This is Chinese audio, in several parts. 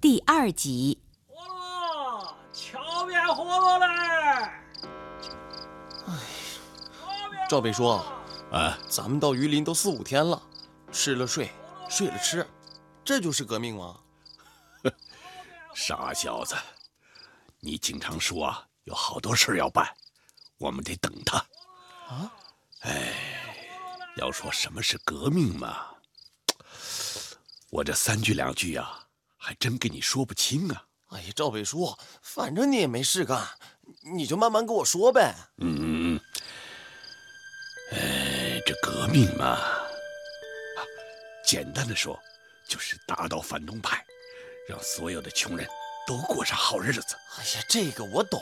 第二集。火了，桥边火了嘞！哎，赵北叔，哎，咱们到榆林都四五天了，吃了睡，睡了吃，这就是革命吗？傻小子，你经常说啊，有好多事要办，我们得等他。啊？哎，要说什么是革命嘛，我这三句两句啊，还真跟你说不清啊。哎呀，赵北叔，反正你也没事干，你就慢慢跟我说呗。嗯嗯嗯。哎，这革命嘛，啊，简单的说，就是打倒反动派，让所有的穷人都过上好日子。哎呀，这个我懂。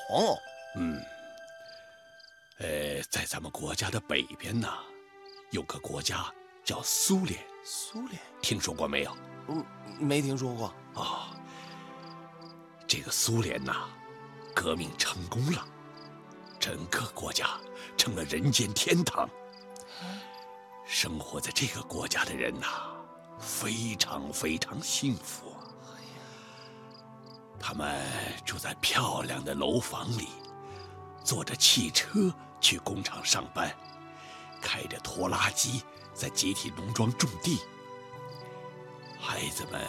嗯。呃，在咱们国家的北边呢，有个国家叫苏联。苏联，听说过没有？嗯，没听说过。哦，这个苏联呐，革命成功了，整个国家成了人间天堂。生活在这个国家的人呐，非常非常幸福。他们住在漂亮的楼房里，坐着汽车。去工厂上班，开着拖拉机在集体农庄种地。孩子们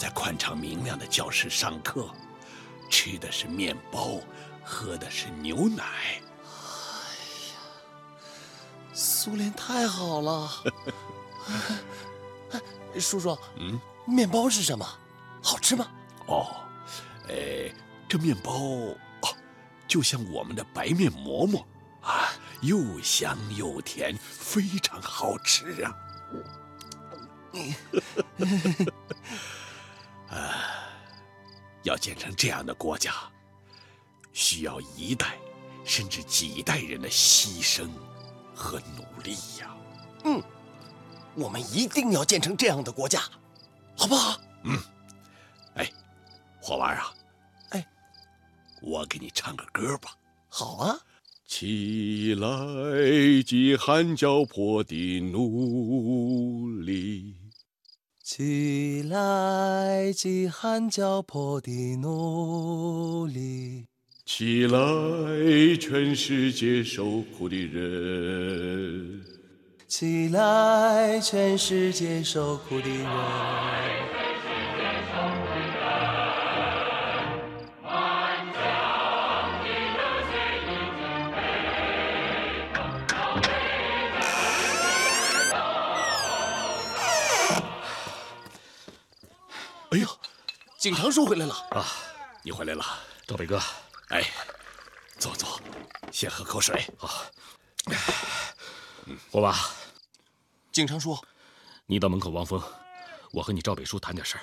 在宽敞明亮的教室上课，吃的是面包，喝的是牛奶。哎呀，苏联太好了！叔叔，嗯，面包是什么？好吃吗？哦，哎，这面包哦，就像我们的白面馍馍。啊，又香又甜，非常好吃啊！啊，要建成这样的国家，需要一代甚至几代人的牺牲和努力呀。嗯，我们一定要建成这样的国家，好不好？嗯。哎，火娃啊，哎，我给你唱个歌吧。好啊。起来，饥寒交迫的奴隶！起来，饥寒交迫的奴隶！起来，全世界受苦的人！起来，全世界受苦的人！景长叔回来了啊！你回来了，赵北哥。哎，坐坐，先喝口水。好。火娃，景长叔，你到门口望风，我和你赵北叔谈点事儿，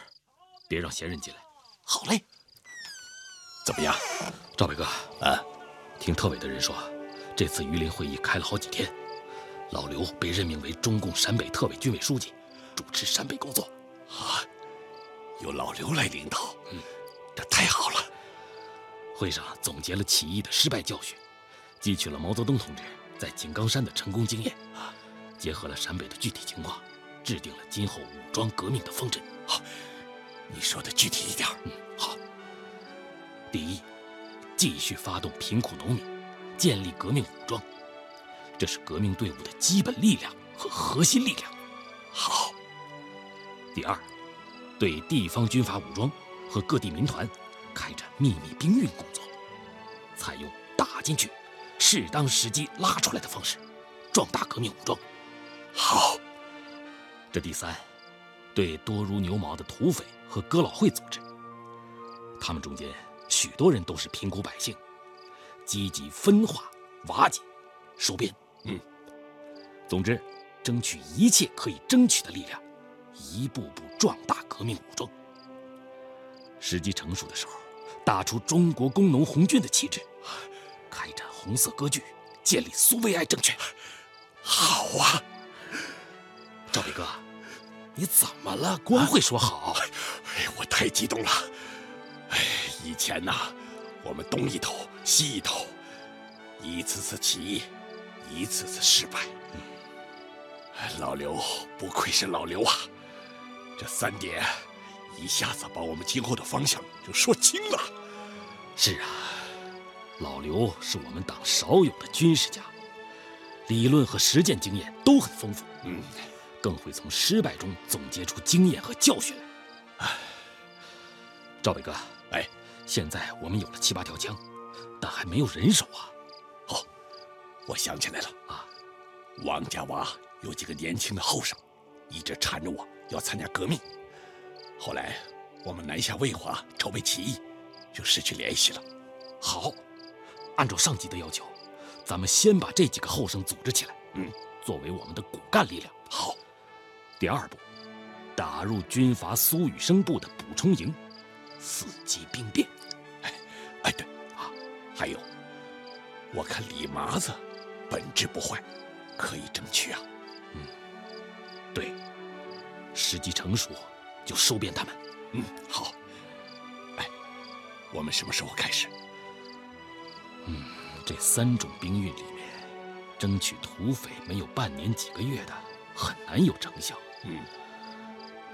别让闲人进来。好嘞。怎么样，赵北哥？啊，听特委的人说，这次榆林会议开了好几天，老刘被任命为中共陕北特委军委书记，主持陕北工作。啊。由老刘来领导，嗯，这太好了。会上总结了起义的失败教训，汲取了毛泽东同志在井冈山的成功经验，啊，结合了陕北的具体情况，制定了今后武装革命的方针。好，你说的具体一点。嗯，好。第一，继续发动贫苦农民，建立革命武装，这是革命队伍的基本力量和核心力量。好。第二。对地方军阀武装和各地民团开展秘密兵运工作，采用打进去、适当时机拉出来的方式，壮大革命武装。好，这第三，对多如牛毛的土匪和哥老会组织，他们中间许多人都是贫苦百姓，积极分化、瓦解、收编。嗯，总之，争取一切可以争取的力量。一步步壮大革命武装，时机成熟的时候，打出中国工农红军的旗帜，开展红色割据，建立苏维埃政权。好啊，赵北哥，你怎么了？光会说好？哎，我太激动了。哎，以前呐，我们东一头西一头，一次次起义，一次次失败。老刘不愧是老刘啊！这三点一下子把我们今后的方向就说清了。是啊，老刘是我们党少有的军事家，理论和实践经验都很丰富，嗯，更会从失败中总结出经验和教训来。唉，赵伟哥，哎，现在我们有了七八条枪，但还没有人手啊。好，我想起来了啊，王家洼有几个年轻的后生，一直缠着我要参加革命。后来我们南下卫华筹备起义，就失去联系了。好，按照上级的要求，咱们先把这几个后生组织起来，嗯，作为我们的骨干力量。好，第二步，打入军阀苏雨生部的补充营，伺机兵变。哎，哎，对啊，还有，我看李麻子本质不坏，可以争取啊。嗯，对，时机成熟。就收编他们。嗯，好。哎，我们什么时候开始？嗯，这三种兵运里面，争取土匪没有半年几个月的，很难有成效。嗯。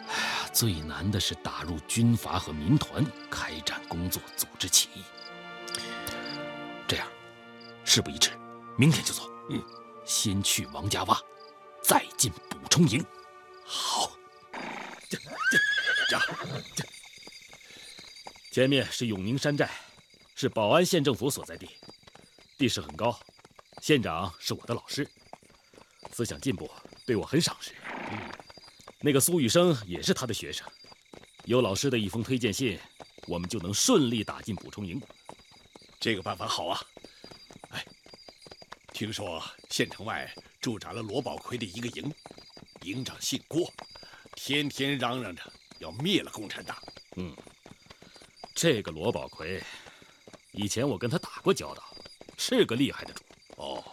哎呀，最难的是打入军阀和民团，开展工作，组织起义。这样，事不宜迟，明天就走。嗯，先去王家洼，再进补充营。好。这，前面是永宁山寨，是保安县政府所在地，地势很高。县长是我的老师，思想进步，对我很赏识。那个苏雨生也是他的学生，有老师的一封推荐信，我们就能顺利打进补充营。这个办法好啊！哎，听说县城外驻扎了罗宝奎的一个营，营长姓郭。天天嚷嚷着要灭了共产党。嗯，这个罗宝奎，以前我跟他打过交道，是个厉害的主。哦，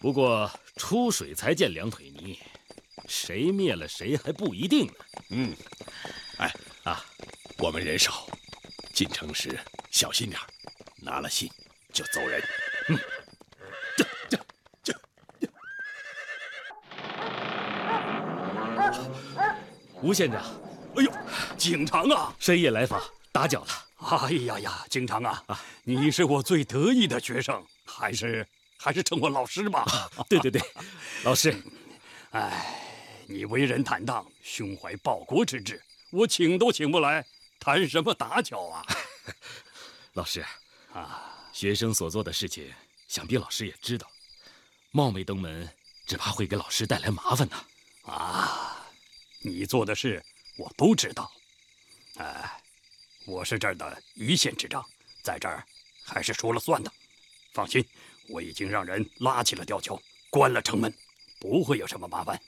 不过出水才见两腿泥，谁灭了谁还不一定呢。嗯，哎啊，我们人少，进城时小心点拿了信就走人。嗯。吴县长，哎呦，景长啊，深夜来访，打搅了。哎呀呀，景长啊，啊，你是我最得意的学生，还是还是称我老师吧。对对对，老师。哎，你为人坦荡，胸怀报国之志，我请都请不来，谈什么打搅啊？老师，啊，学生所做的事情，想必老师也知道，冒昧登门，只怕会给老师带来麻烦呢。啊。你做的事我都知道，哎，我是这儿的一县之长，在这儿还是说了算的。放心，我已经让人拉起了吊桥，关了城门，不会有什么麻烦。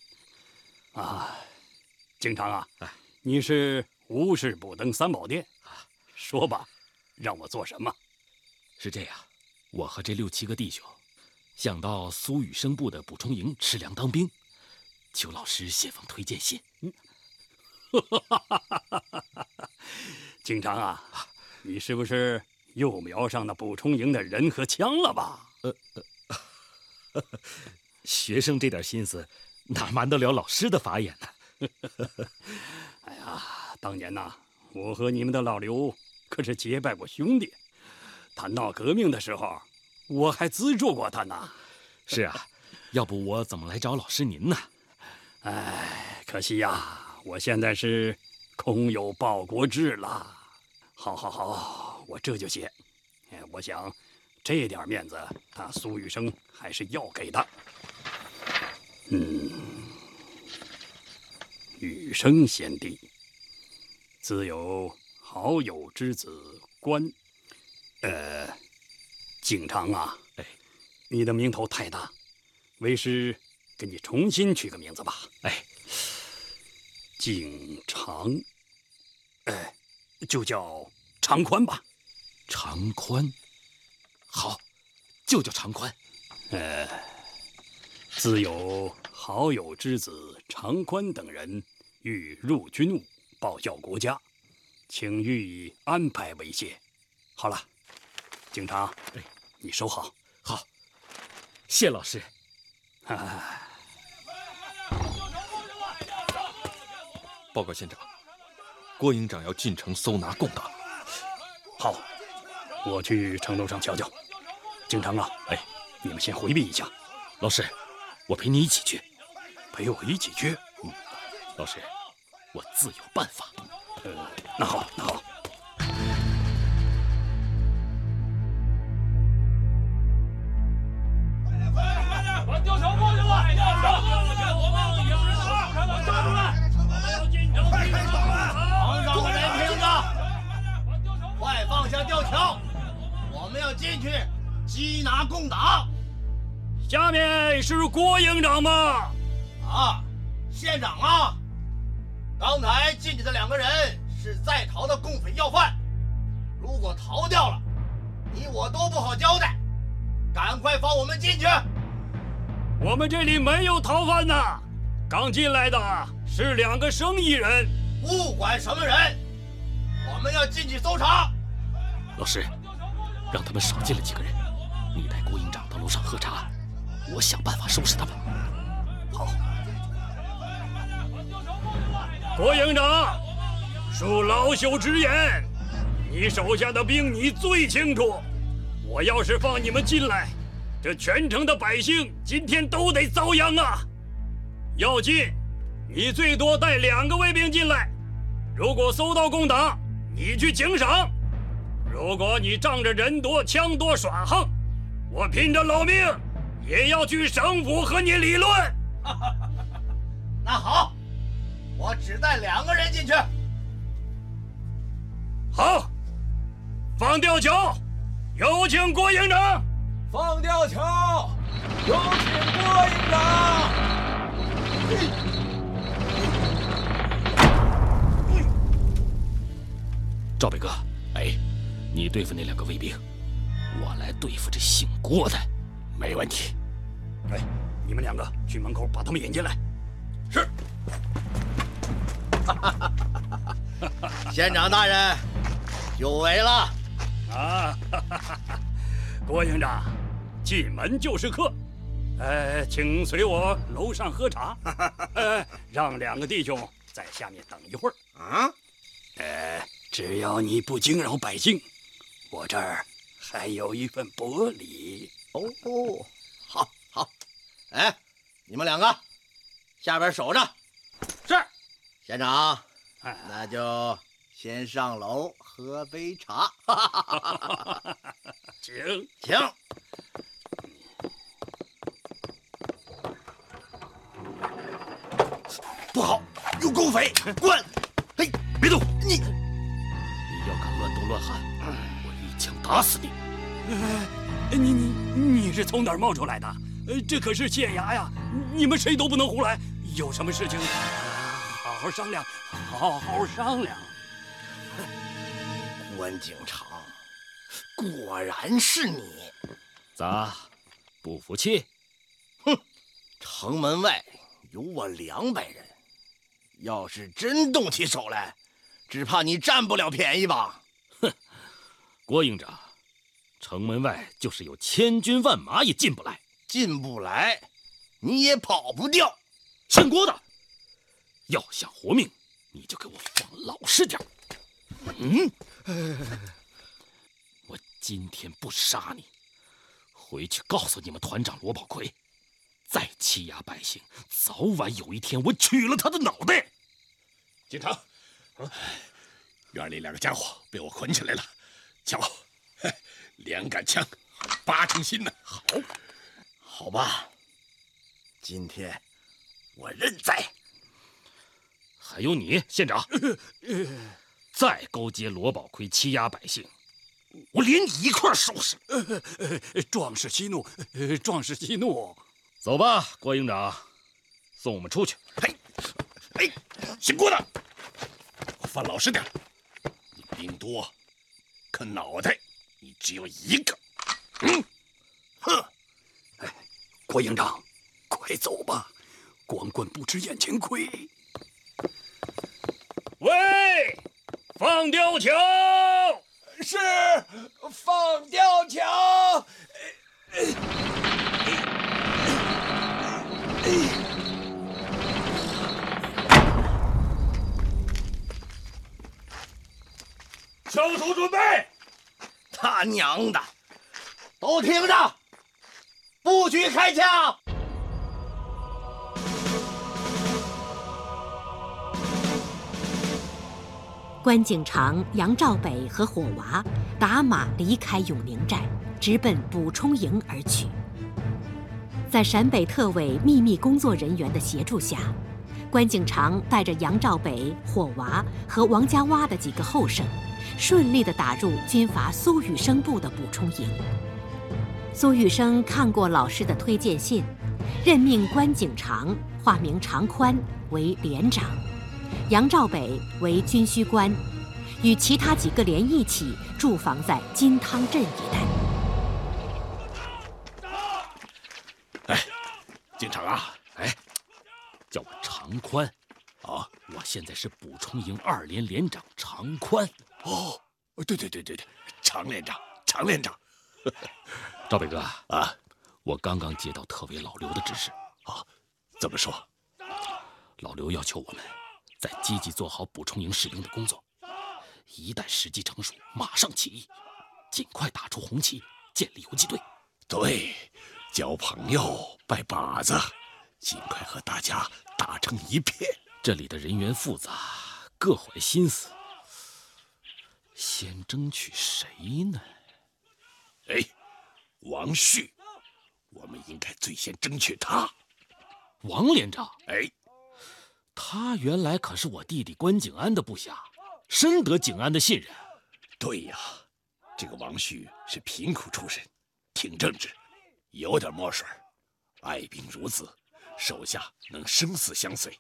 啊，经常啊，你是无事不登三宝殿，说吧，让我做什么？是这样，我和这六七个弟兄想到苏雨生部的补充营吃粮当兵。求老师写封推荐信。嗯，经常啊，你是不是又瞄上那补充营的人和枪了吧？呃，学生这点心思，哪瞒得了老师的法眼呢？哎呀，当年呐，我和你们的老刘可是结拜过兄弟，他闹革命的时候，我还资助过他呢。是啊，要不我怎么来找老师您呢？哎，可惜呀，我现在是空有报国志了。好，好，好，我这就写。哎，我想这点面子，他苏雨生还是要给的。嗯，雨生贤弟，自有好友之子关。呃，景长啊，哎，你的名头太大，为师。给你重新取个名字吧，哎，景长，哎，就叫长宽吧。长宽，好，就叫长宽。呃，自有好友之子长宽等人欲入军务，报效国家，请予以安排为谢。好了，警长，哎，你收好。好，谢老师。报告县长，郭营长要进城搜拿共党。好，我去城楼上瞧瞧。京城啊，哎，你们先回避一下。老师，我陪你一起去。陪我一起去？嗯，老师，我自有办法。呃，那好，那好。缉拿共党，下面是郭营长吗？啊，县长啊！刚才进去的两个人是在逃的共匪要犯，如果逃掉了，你我都不好交代。赶快放我们进去！我们这里没有逃犯呐，刚进来的是两个生意人。不管什么人，我们要进去搜查。老师，让他们少进来几个人。你带郭营长到楼上喝茶，我想办法收拾他们。好，郭营长，恕老朽直言，你手下的兵你最清楚。我要是放你们进来，这全城的百姓今天都得遭殃啊！要进，你最多带两个卫兵进来。如果搜到共党，你去警赏；如果你仗着人多枪多耍横，我拼着老命也要去省府和你理论。那好，我只带两个人进去。好，放吊桥，有请郭营长。放吊桥，有请郭营长。赵北哥，哎，你对付那两个卫兵。我来对付这姓郭的，没问题。哎，你们两个去门口把他们引进来。是。县长大人，久违了。啊，郭营长，进门就是客。呃，请随我楼上喝茶。呃，让两个弟兄在下面等一会儿。啊？呃，只要你不惊扰百姓，我这儿。还有一份薄礼哦，好，好，哎，你们两个下边守着。是，县长，那就先上楼喝杯茶。请，请。不好，有狗匪！滚！嘿，别动！你，你要敢乱动乱喊！枪打死你！你你你是从哪儿冒出来的？呃，这可是县衙呀，你们谁都不能胡来。有什么事情，好好商量，好好商量。关景长，果然是你！咋，不服气？哼，城门外有我两百人，要是真动起手来，只怕你占不了便宜吧？郭营长，城门外就是有千军万马也进不来，进不来，你也跑不掉。姓郭的，要想活命，你就给我放老实点。嗯，我今天不杀你，回去告诉你们团长罗宝奎，再欺压百姓，早晚有一天我取了他的脑袋。警察，院里两个家伙被我捆起来了。瞧，两杆枪，八成新呢。好，好吧，今天我认栽。还有你，县长，再勾结罗宝奎欺压百姓，我连你一块收拾。壮士息怒，壮士息怒。走吧，郭营长，送我们出去。嘿，哎，姓郭的，放老实点，你兵多。可脑袋，你只有一个。嗯，哼，哎，郭营长，快走吧，光棍不吃眼前亏。喂，放吊桥。是，放吊桥。枪手准备。他娘的！都听着，不许开枪！关景长、杨兆北和火娃打马离开永宁寨，直奔补充营而去。在陕北特委秘密工作人员的协助下，关景长带着杨兆北、火娃和王家洼的几个后生，顺利地打入军阀苏雨生部的补充营。苏雨生看过老师的推荐信，任命关景长（化名长宽）为连长。杨兆北为军需官，与其他几个连一起驻防在金汤镇一带。哎，警长啊，长宽，啊，我现在是补充营二连连长长宽。哦，对对对对对，常连长，常连长。赵北哥啊，我刚刚接到特委老刘的指示，啊，怎么说？老刘要求我们。在积极做好补充营士兵的工作，一旦时机成熟，马上起义，尽快打出红旗，建立游击队。对，交朋友，拜把子，尽快和大家打成一片。这里的人员复杂，各怀心思，先争取谁呢？哎，王旭，我们应该最先争取他。王连长，哎。他原来可是我弟弟关景安的部下，深得景安的信任。对呀，这个王旭是贫苦出身，挺正直，有点墨水，爱兵如子，手下能生死相随。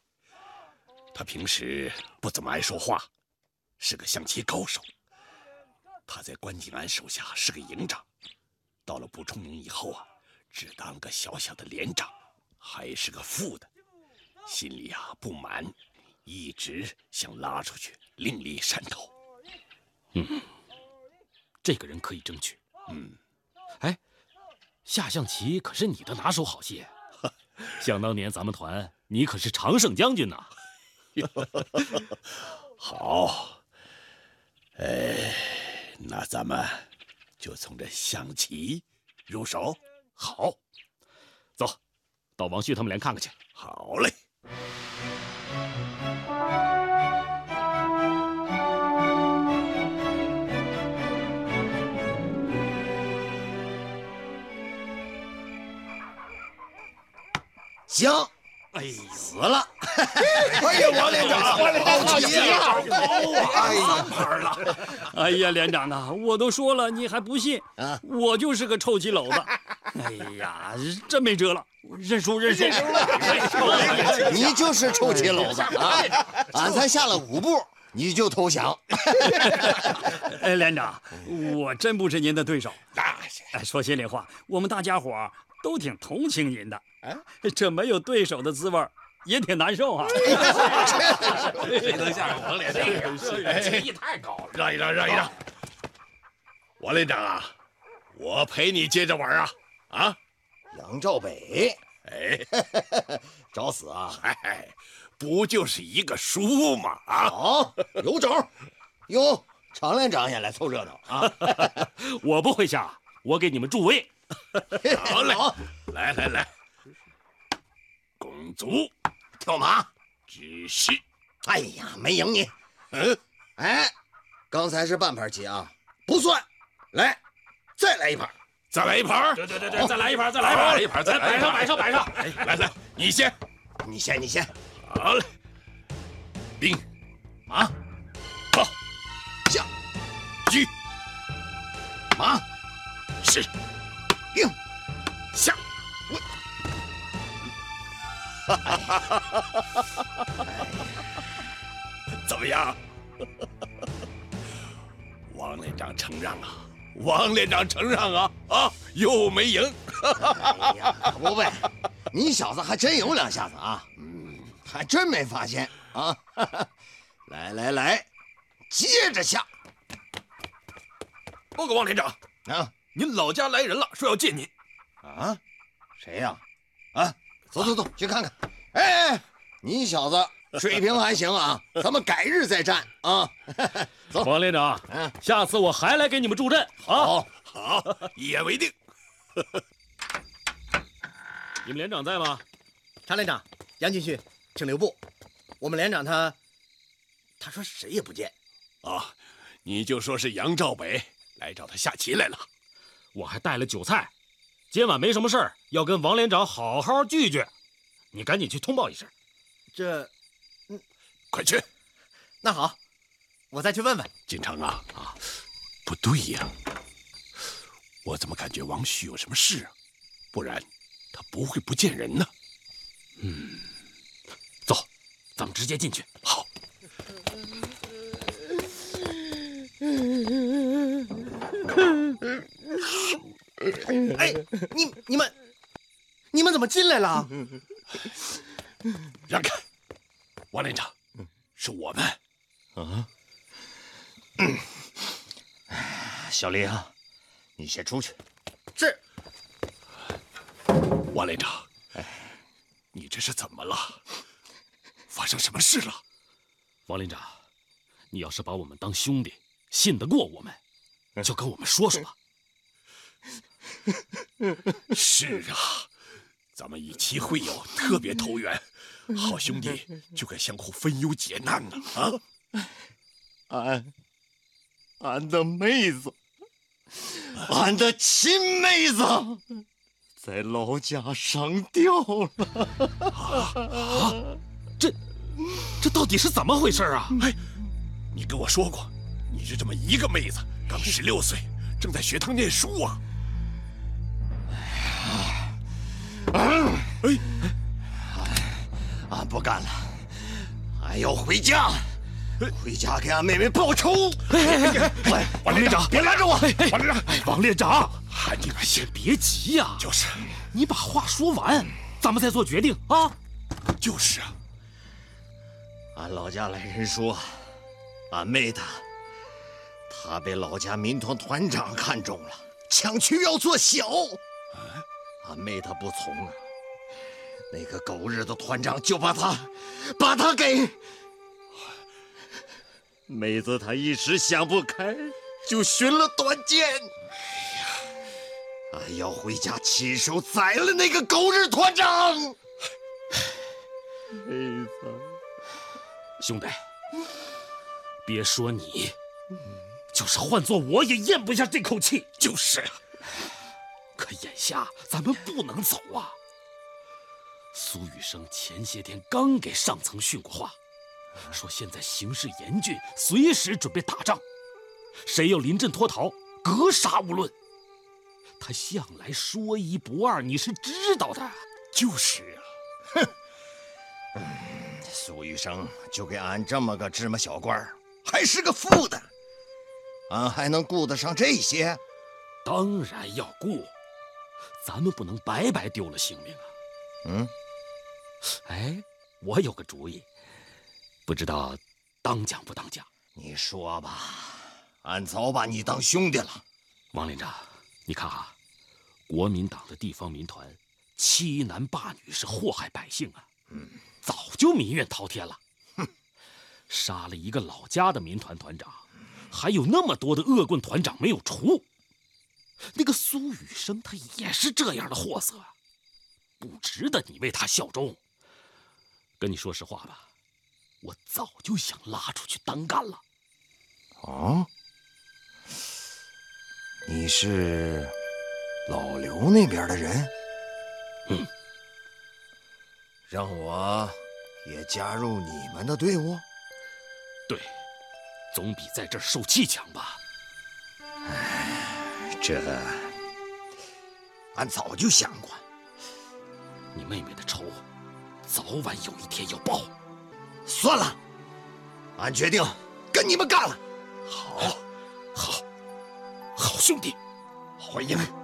他平时不怎么爱说话，是个象棋高手。他在关景安手下是个营长，到了补充营以后啊，只当个小小的连长，还是个副的。心里啊不满，一直想拉出去另立山头。嗯，这个人可以争取。嗯，哎，下象棋可是你的拿手好戏。想当年咱们团，你可是常胜将军呐。好，哎，那咱们就从这象棋入手。好，走到王旭他们连看看去。好嘞。行，哎，死了！哎呀，王连长，王连长好急啊！哎呀，牌了！哎呀，连长啊，我都说了，你还不信？啊，我就是个臭棋篓子。哎呀，真没辙了，认输，认输了。你就是臭棋篓子啊！俺才下了五步，你就投降。哎，连长，我真不是您的对手。哎，说心里话，我们大家伙都挺同情您的。这没有对手的滋味也挺难受啊！谁 能像王连长？棋艺太高了！让一让，让一让。王连长啊，我陪你接着玩啊！啊，杨兆北，哎，找死啊！嗨，不就是一个输吗？啊，好，有种。哟，常连长也来凑热闹啊！我不会下，我给你们助威。好嘞，来来来。拱卒跳马，只是，哎呀，没赢你。嗯，哎，刚才是半盘棋啊，不算。来，再来一盘，再来一盘。对对对对，再来一盘，再来一盘，来一盘，再摆上摆上摆上。来来，你先，你先，你先。好嘞，兵，马，炮，下，车，马，是，兵，下。哈哈哈哈哈！怎么样？王连长承让啊！王连长承让啊！啊，又没赢！哎呀，不背，你小子还真有两下子啊！嗯，还真没发现啊！来来来，接着下。报告王连长啊，您老家来人了，说要见您。啊？谁呀？啊？走走走，去看看。哎，你小子 水平还行啊，咱们改日再战啊。走，王连长，嗯下次我还来给你们助阵。好，好，一言为定。你们连长在吗？常连长，杨进旭，请留步。我们连长他，他说谁也不见。啊，你就说是杨兆北来找他下棋来了。我还带了酒菜，今晚没什么事儿，要跟王连长好好聚聚。你赶紧去通报一声。这，嗯，快去。那好，我再去问问。锦城啊啊，不对呀，我怎么感觉王旭有什么事啊？不然他不会不见人呢。嗯，走，咱们直接进去。好。哎，你你们，你们怎么进来了？让开，王连长，是我们。啊，小林啊，你先出去。这。王连长，你这是怎么了？发生什么事了？王连长，你要是把我们当兄弟，信得过我们，就跟我们说说吧。是啊，咱们以棋会友，特别投缘，好兄弟就该相互分忧解难呢。啊，俺，俺的妹子，俺的亲妹子，在老家上吊了。啊，这，这到底是怎么回事啊？哎，你跟我说过，你就这么一个妹子，刚十六岁，正在学堂念书啊。哎，俺不干了，俺要回家，回家给俺妹妹报仇。哎王连长，别拦着我！王连长，王连长，你先别急呀。就是，你把话说完，咱们再做决定啊。就是啊。俺老家来人说，俺妹她，她被老家民团团长看中了，抢去要做小。俺妹她不从啊，那个狗日的团长就把他，把他给妹子。她一时想不开，就寻了短见。哎呀，俺要回家亲手宰了那个狗日团长。妹子，兄弟，别说你，就是换做我也咽不下这口气。就是啊。可眼下咱们不能走啊！苏雨生前些天刚给上层训过话，说现在形势严峻，随时准备打仗，谁要临阵脱逃，格杀勿论。他向来说一不二，你是知道的。就是啊，哼！苏雨生就给俺这么个芝麻小官，还是个副的，俺还能顾得上这些？当然要顾。咱们不能白白丢了性命啊！嗯，哎，我有个主意，不知道当讲不当讲？你说吧，俺早把你当兄弟了。王连长，你看啊，国民党的地方民团欺男霸女是祸害百姓啊，嗯，早就民怨滔天了。哼，杀了一个老家的民团团长，还有那么多的恶棍团长没有除。那个苏雨生，他也是这样的货色，不值得你为他效忠。跟你说实话吧，我早就想拉出去单干了。啊？你是老刘那边的人？嗯。让我也加入你们的队伍？对，总比在这儿受气强吧。哎这，俺早就想过，你妹妹的仇，早晚有一天要报。算了，俺决定跟你们干了。好，好，好兄弟，欢迎。千